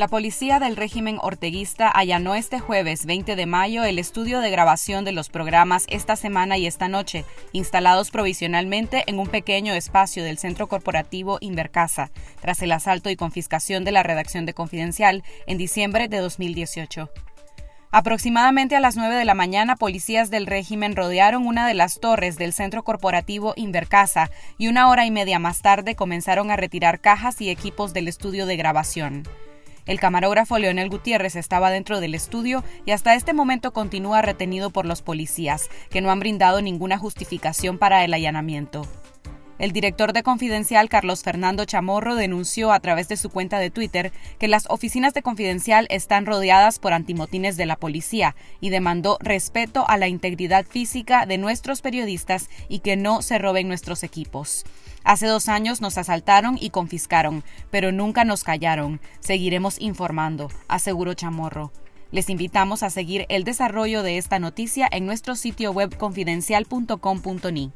La policía del régimen orteguista allanó este jueves 20 de mayo el estudio de grabación de los programas Esta Semana y Esta Noche, instalados provisionalmente en un pequeño espacio del centro corporativo Invercasa, tras el asalto y confiscación de la redacción de Confidencial en diciembre de 2018. Aproximadamente a las 9 de la mañana, policías del régimen rodearon una de las torres del centro corporativo Invercasa y una hora y media más tarde comenzaron a retirar cajas y equipos del estudio de grabación. El camarógrafo Leonel Gutiérrez estaba dentro del estudio y hasta este momento continúa retenido por los policías, que no han brindado ninguna justificación para el allanamiento. El director de Confidencial, Carlos Fernando Chamorro, denunció a través de su cuenta de Twitter que las oficinas de Confidencial están rodeadas por antimotines de la policía y demandó respeto a la integridad física de nuestros periodistas y que no se roben nuestros equipos. Hace dos años nos asaltaron y confiscaron, pero nunca nos callaron. Seguiremos informando, aseguró Chamorro. Les invitamos a seguir el desarrollo de esta noticia en nuestro sitio web confidencial.com.ni.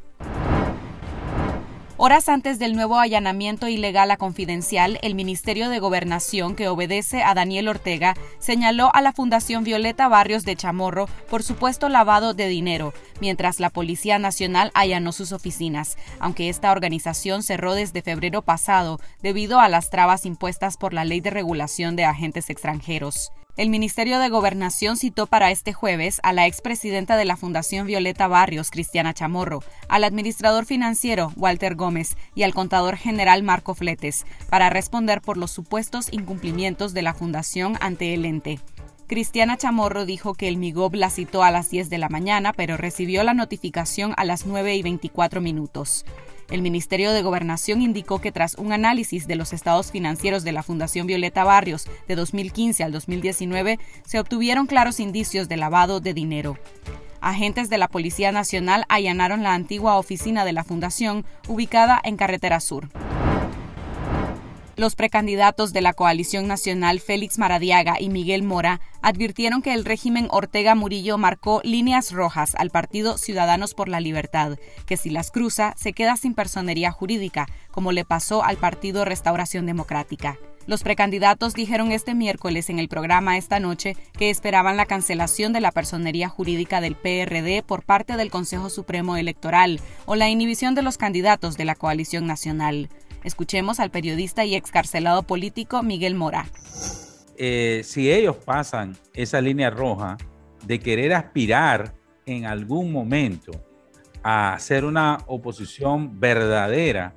Horas antes del nuevo allanamiento ilegal a Confidencial, el Ministerio de Gobernación, que obedece a Daniel Ortega, señaló a la Fundación Violeta Barrios de Chamorro por supuesto lavado de dinero, mientras la Policía Nacional allanó sus oficinas, aunque esta organización cerró desde febrero pasado debido a las trabas impuestas por la Ley de Regulación de Agentes Extranjeros. El Ministerio de Gobernación citó para este jueves a la expresidenta de la Fundación Violeta Barrios, Cristiana Chamorro, al administrador financiero, Walter Gómez, y al contador general Marco Fletes, para responder por los supuestos incumplimientos de la Fundación ante el ente. Cristiana Chamorro dijo que el MIGOB la citó a las 10 de la mañana, pero recibió la notificación a las 9 y 24 minutos. El Ministerio de Gobernación indicó que tras un análisis de los estados financieros de la Fundación Violeta Barrios de 2015 al 2019, se obtuvieron claros indicios de lavado de dinero. Agentes de la Policía Nacional allanaron la antigua oficina de la Fundación, ubicada en Carretera Sur. Los precandidatos de la coalición nacional Félix Maradiaga y Miguel Mora advirtieron que el régimen Ortega Murillo marcó líneas rojas al partido Ciudadanos por la Libertad, que si las cruza se queda sin personería jurídica, como le pasó al partido Restauración Democrática. Los precandidatos dijeron este miércoles en el programa esta noche que esperaban la cancelación de la personería jurídica del PRD por parte del Consejo Supremo Electoral o la inhibición de los candidatos de la coalición nacional. Escuchemos al periodista y excarcelado político Miguel Mora. Eh, si ellos pasan esa línea roja de querer aspirar en algún momento a hacer una oposición verdadera,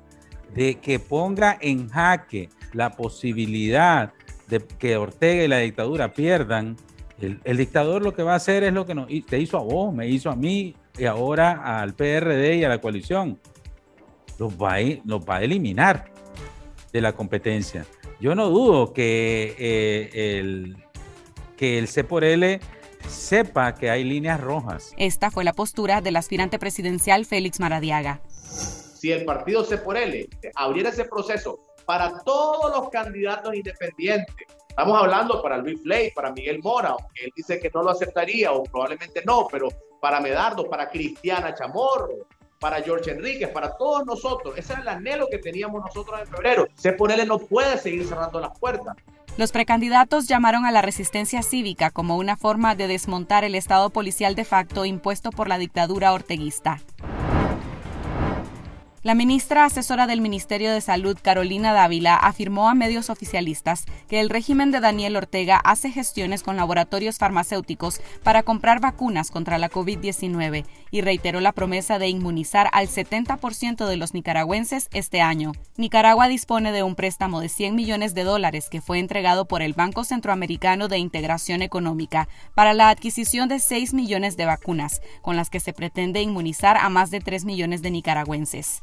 de que ponga en jaque la posibilidad de que Ortega y la dictadura pierdan, el, dictador lo que va a hacer es lo que nos, te hizo a vos, me hizo a mí y ahora al PRD y a la coalición los va a, los va a eliminar de la competencia. Yo no dudo que, eh, el, que el C por L sepa que hay líneas rojas. Esta fue la postura del aspirante presidencial Félix Maradiaga. Si el partido C por L abriera ese proceso para todos los candidatos independientes, estamos hablando para Luis Flay, para Miguel Mora, aunque él dice que no lo aceptaría o probablemente no, pero para Medardo, para Cristiana Chamorro, para George Enríquez, para todos nosotros. Ese es el anhelo que teníamos nosotros en febrero. Ponele no puede seguir cerrando las puertas. Los precandidatos llamaron a la resistencia cívica como una forma de desmontar el estado policial de facto impuesto por la dictadura orteguista. La ministra asesora del Ministerio de Salud, Carolina Dávila, afirmó a medios oficialistas que el régimen de Daniel Ortega hace gestiones con laboratorios farmacéuticos para comprar vacunas contra la COVID-19 y reiteró la promesa de inmunizar al 70% de los nicaragüenses este año. Nicaragua dispone de un préstamo de 100 millones de dólares que fue entregado por el Banco Centroamericano de Integración Económica para la adquisición de 6 millones de vacunas, con las que se pretende inmunizar a más de 3 millones de nicaragüenses.